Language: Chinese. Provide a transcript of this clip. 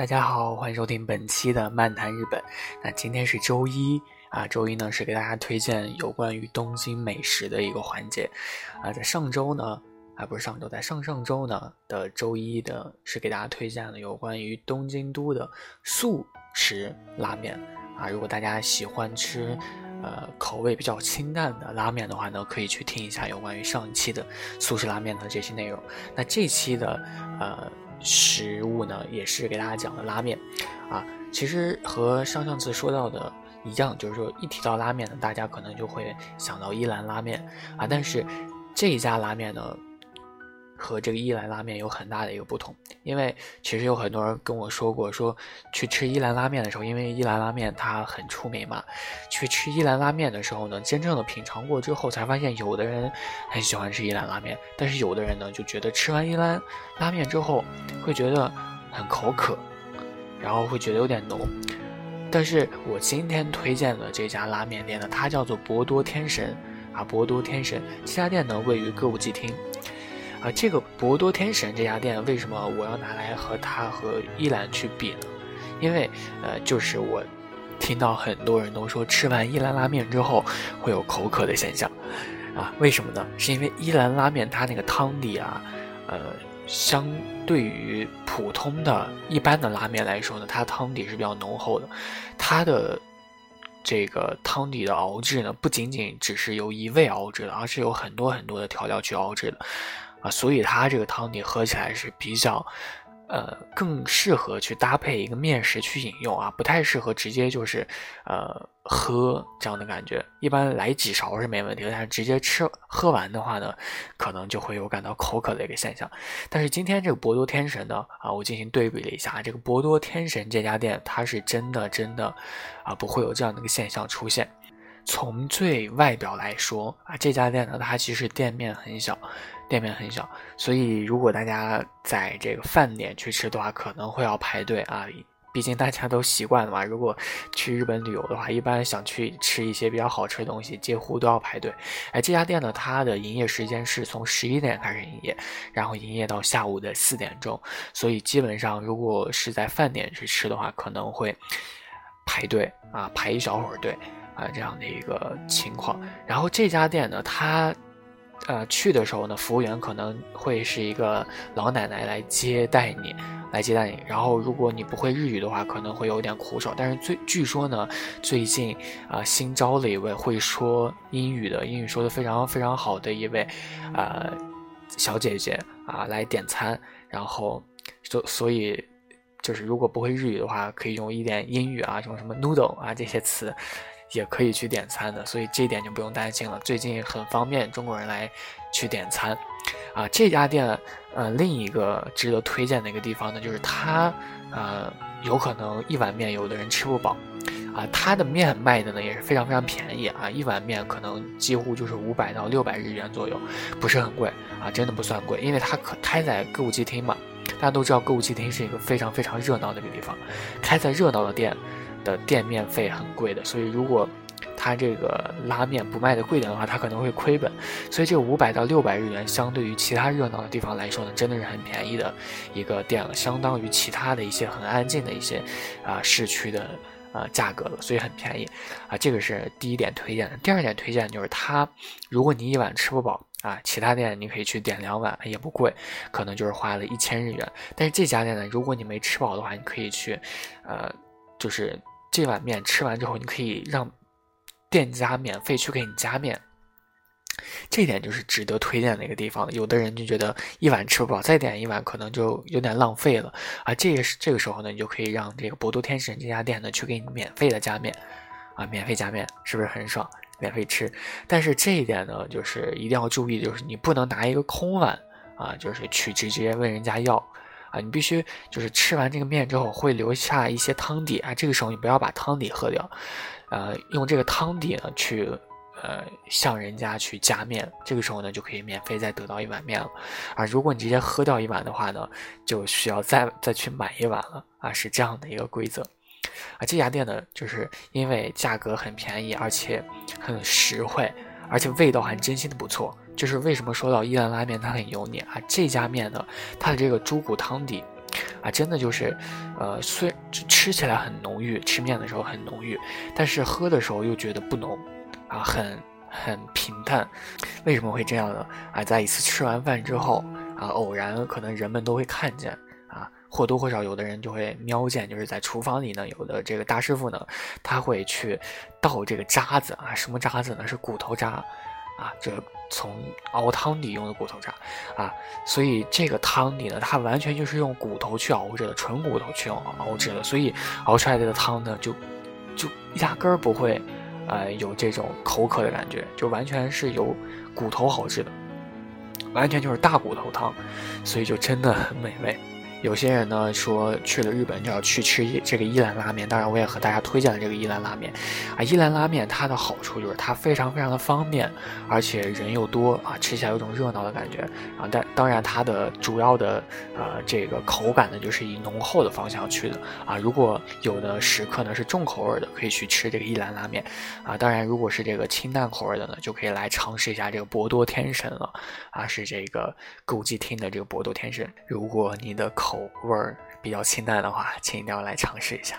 大家好，欢迎收听本期的漫谈日本。那今天是周一啊，周一呢是给大家推荐有关于东京美食的一个环节啊。在上周呢，啊不是上周，在上上周呢的周一的是给大家推荐了有关于东京都的素食拉面啊。如果大家喜欢吃呃口味比较清淡的拉面的话呢，可以去听一下有关于上一期的素食拉面的这些内容。那这期的呃。食物呢，也是给大家讲的拉面，啊，其实和上上次说到的一样，就是说一提到拉面呢，大家可能就会想到伊兰拉面啊，但是这一家拉面呢。和这个伊兰拉面有很大的一个不同，因为其实有很多人跟我说过，说去吃伊兰拉面的时候，因为伊兰拉面它很出名嘛，去吃伊兰拉面的时候呢，真正的品尝过之后，才发现有的人很喜欢吃伊兰拉面，但是有的人呢就觉得吃完伊兰拉面之后会觉得很口渴，然后会觉得有点浓。但是我今天推荐的这家拉面店呢，它叫做博多天神啊，博多天神这家店呢位于歌舞伎町。啊，这个博多天神这家店为什么我要拿来和它和依兰去比呢？因为，呃，就是我听到很多人都说吃完依兰拉面之后会有口渴的现象，啊，为什么呢？是因为依兰拉面它那个汤底啊，呃，相对于普通的一般的拉面来说呢，它汤底是比较浓厚的，它的这个汤底的熬制呢，不仅仅只是由一味熬制的，而是有很多很多的调料去熬制的。啊，所以它这个汤底喝起来是比较，呃，更适合去搭配一个面食去饮用啊，不太适合直接就是，呃，喝这样的感觉。一般来几勺是没问题的，但是直接吃喝完的话呢，可能就会有感到口渴的一个现象。但是今天这个博多天神呢，啊，我进行对比了一下，这个博多天神这家店，它是真的真的，啊，不会有这样的一个现象出现。从最外表来说啊，这家店呢，它其实店面很小。店面很小，所以如果大家在这个饭点去吃的话，可能会要排队啊。毕竟大家都习惯了嘛。如果去日本旅游的话，一般想去吃一些比较好吃的东西，几乎都要排队。哎，这家店呢，它的营业时间是从十一点开始营业，然后营业到下午的四点钟。所以基本上，如果是在饭点去吃的话，可能会排队啊，排一小会儿队啊，这样的一个情况。然后这家店呢，它。呃，去的时候呢，服务员可能会是一个老奶奶来接待你，来接待你。然后，如果你不会日语的话，可能会有点苦手。但是最据说呢，最近啊新招了一位会说英语的，英语说的非常非常好的一位，呃，小姐姐啊来点餐。然后，所所以就是如果不会日语的话，可以用一点英语啊，什么什么 noodle 啊这些词。也可以去点餐的，所以这一点就不用担心了。最近很方便中国人来去点餐，啊，这家店，呃，另一个值得推荐的一个地方呢，就是它，呃，有可能一碗面有的人吃不饱，啊，它的面卖的呢也是非常非常便宜啊，一碗面可能几乎就是五百到六百日元左右，不是很贵啊，真的不算贵，因为它可开在歌舞伎町嘛，大家都知道歌舞伎町是一个非常非常热闹的一个地方，开在热闹的店。的店面费很贵的，所以如果他这个拉面不卖的贵点的话，他可能会亏本。所以这五百到六百日元，相对于其他热闹的地方来说呢，真的是很便宜的一个店了，相当于其他的一些很安静的一些啊市区的啊价格了，所以很便宜啊。这个是第一点推荐的。第二点推荐就是它，如果你一碗吃不饱啊，其他店你可以去点两碗，也不贵，可能就是花了一千日元。但是这家店呢，如果你没吃饱的话，你可以去，呃，就是。这碗面吃完之后，你可以让店家免费去给你加面，这点就是值得推荐的一个地方。有的人就觉得一碗吃不饱，再点一碗可能就有点浪费了啊。这个是这个时候呢，你就可以让这个博多天神这家店呢去给你免费的加面啊，免费加面是不是很爽？免费吃，但是这一点呢，就是一定要注意，就是你不能拿一个空碗啊，就是去直接问人家要。啊，你必须就是吃完这个面之后会留下一些汤底啊，这个时候你不要把汤底喝掉，呃，用这个汤底呢去呃向人家去加面，这个时候呢就可以免费再得到一碗面了。啊，如果你直接喝掉一碗的话呢，就需要再再去买一碗了啊，是这样的一个规则。啊，这家店呢就是因为价格很便宜，而且很实惠，而且味道还真心的不错。就是为什么说到伊兰拉面它很油腻啊？这家面呢，它的这个猪骨汤底，啊，真的就是，呃，虽吃起来很浓郁，吃面的时候很浓郁，但是喝的时候又觉得不浓，啊，很很平淡。为什么会这样呢？啊，在一次吃完饭之后，啊，偶然可能人们都会看见，或多或少有的人就会瞄见，就是在厨房里呢，有的这个大师傅呢，他会去倒这个渣子啊，什么渣子呢？是骨头渣。啊，这从熬汤底用的骨头渣，啊，所以这个汤底呢，它完全就是用骨头去熬制的，纯骨头去熬制的，所以熬出来的汤呢，就就压根儿不会，呃，有这种口渴的感觉，就完全是由骨头熬制的，完全就是大骨头汤，所以就真的很美味。有些人呢说去了日本就要去吃这个伊兰拉面，当然我也和大家推荐了这个伊兰拉面，啊，伊兰拉面它的好处就是它非常非常的方便，而且人又多啊，吃起来有种热闹的感觉啊。但当然它的主要的呃这个口感呢就是以浓厚的方向去的啊。如果有的食客呢是重口味的，可以去吃这个伊兰拉面啊。当然如果是这个清淡口味的呢，就可以来尝试一下这个博多天神了啊，是这个购记厅的这个博多天神。如果你的口口味儿比较清淡的话，请一定要来尝试一下。